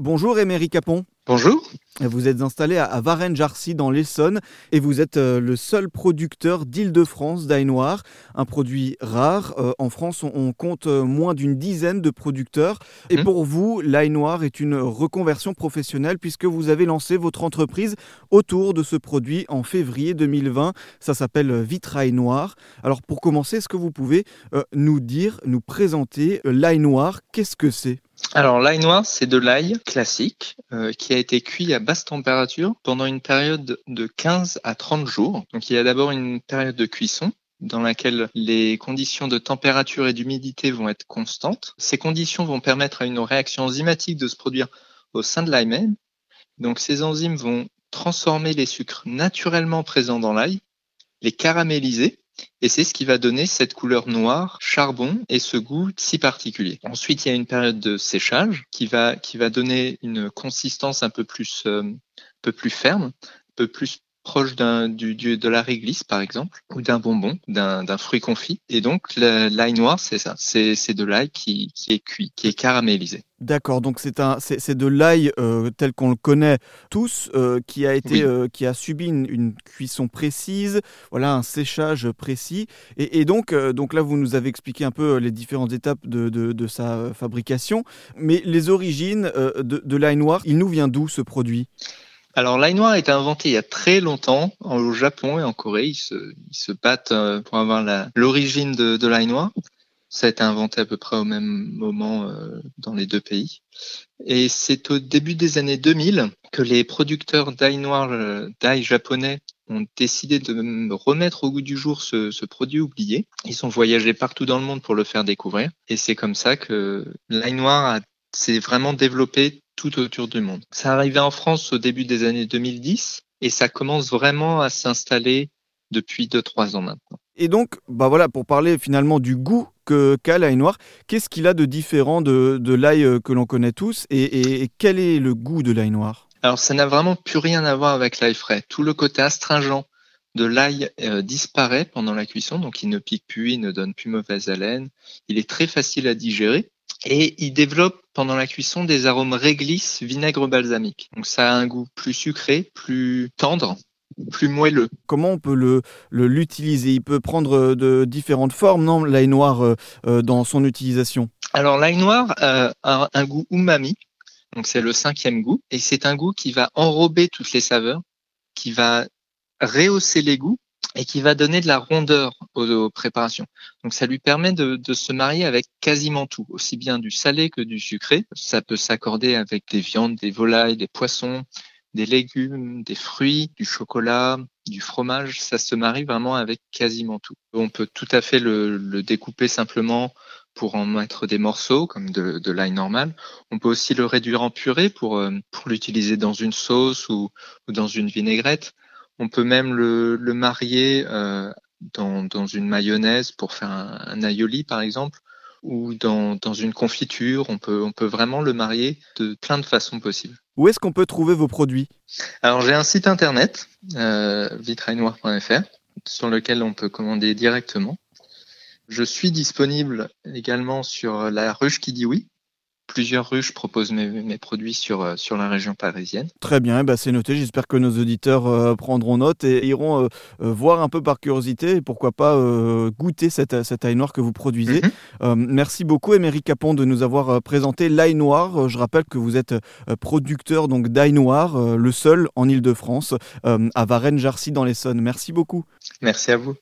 Bonjour Émeric Capon. Bonjour. Vous êtes installé à Varennes-Jarcy dans l'Essonne et vous êtes euh, le seul producteur d'Île-de-France d'ail noir, un produit rare. Euh, en France, on compte euh, moins d'une dizaine de producteurs. Et mhm. pour vous, l'ail noir est une reconversion professionnelle puisque vous avez lancé votre entreprise autour de ce produit en février 2020. Ça s'appelle Vitrail Noir. Alors pour commencer, est-ce que vous pouvez nous dire, nous présenter l'ail noir Qu'est-ce que c'est? Alors l'ail noir, c'est de l'ail classique euh, qui a été cuit à basse température pendant une période de 15 à 30 jours. Donc il y a d'abord une période de cuisson dans laquelle les conditions de température et d'humidité vont être constantes. Ces conditions vont permettre à une réaction enzymatique de se produire au sein de l'ail même. Donc ces enzymes vont transformer les sucres naturellement présents dans l'ail, les caraméliser et c'est ce qui va donner cette couleur noire, charbon et ce goût si particulier. Ensuite, il y a une période de séchage qui va, qui va donner une consistance un peu plus, euh, un peu plus ferme, un peu plus proche d'un, du, de la réglisse, par exemple, ou d'un bonbon, d'un, d'un fruit confit. Et donc, l'ail noir, c'est ça. C'est, c'est de l'ail qui, qui est cuit, qui est caramélisé. D'accord, donc c'est un, c'est, de l'ail euh, tel qu'on le connaît tous, euh, qui a été, euh, qui a subi une, cuisson précise, voilà, un séchage précis. Et, et donc, donc là, vous nous avez expliqué un peu les différentes étapes de, de, de sa fabrication. Mais les origines de, de l'ail noir, il nous vient d'où ce produit? Alors l'ail noir a été inventé il y a très longtemps au Japon et en Corée. Ils se, battent euh, pour avoir l'origine de, de l'ail noir. Ça a été inventé à peu près au même moment euh, dans les deux pays. Et c'est au début des années 2000 que les producteurs d'ail noir, euh, d'ail japonais, ont décidé de remettre au goût du jour ce, ce, produit oublié. Ils ont voyagé partout dans le monde pour le faire découvrir. Et c'est comme ça que l'ail noir s'est vraiment développé tout autour du monde. Ça arrivait en France au début des années 2010 et ça commence vraiment à s'installer depuis 2-3 ans maintenant. Et donc, bah voilà, pour parler finalement du goût que qu'a l'ail noir, qu'est-ce qu'il a de différent de, de l'ail euh, que l'on connaît tous et, et, quel est le goût de l'ail noir? Alors ça n'a vraiment plus rien à voir avec l'ail frais. Tout le côté astringent de l'ail euh, disparaît pendant la cuisson, donc il ne pique plus, il ne donne plus mauvaise haleine, il est très facile à digérer et il développe pendant la cuisson des arômes réglisse, vinaigre balsamique. Donc ça a un goût plus sucré, plus tendre, plus moelleux. Comment on peut le l'utiliser? Il peut prendre de différentes formes, non L'ail noir euh, euh, dans son utilisation? Alors l'ail noir a un goût umami, donc c'est le cinquième goût, et c'est un goût qui va enrober toutes les saveurs, qui va rehausser les goûts et qui va donner de la rondeur aux, préparations. Donc ça lui permet de, de, se marier avec quasiment tout, aussi bien du salé que du sucré. Ça peut s'accorder avec des viandes, des volailles, des poissons, des légumes, des fruits, du chocolat, du fromage. Ça se marie vraiment avec quasiment tout. On peut tout à fait le, le découper simplement pour en mettre des morceaux comme de, de l'ail normal. On peut aussi le réduire en purée pour, euh, pour l'utiliser dans une sauce ou, ou dans une vinaigrette. On peut même le, le marier euh, dans, dans, une mayonnaise pour faire un, un aioli, par exemple, ou dans, dans, une confiture. On peut, on peut vraiment le marier de plein de façons possibles. Où est-ce qu'on peut trouver vos produits? Alors j'ai un site internet, euh, vitrailnoir.fr, sur lequel on peut commander directement. Je suis disponible également sur la ruche qui dit oui, plusieurs ruches proposent mes, mes, produits sur, euh, sur la région parisienne. Très bien, bah c'est noté. J'espère que nos auditeurs euh, prendront note et iront euh, euh, voir un peu par curiosité et pourquoi pas euh, goûter cette, cette ail noir que vous produisez. Mm -hmm. merci beaucoup, Émeric Capon, de nous avoir présenté l'ail noir. Je rappelle que vous êtes producteur donc d'ail noir, le seul en Ile-de-France, à Varennes-Jarcy dans l'Essonne. Merci beaucoup. Merci à vous.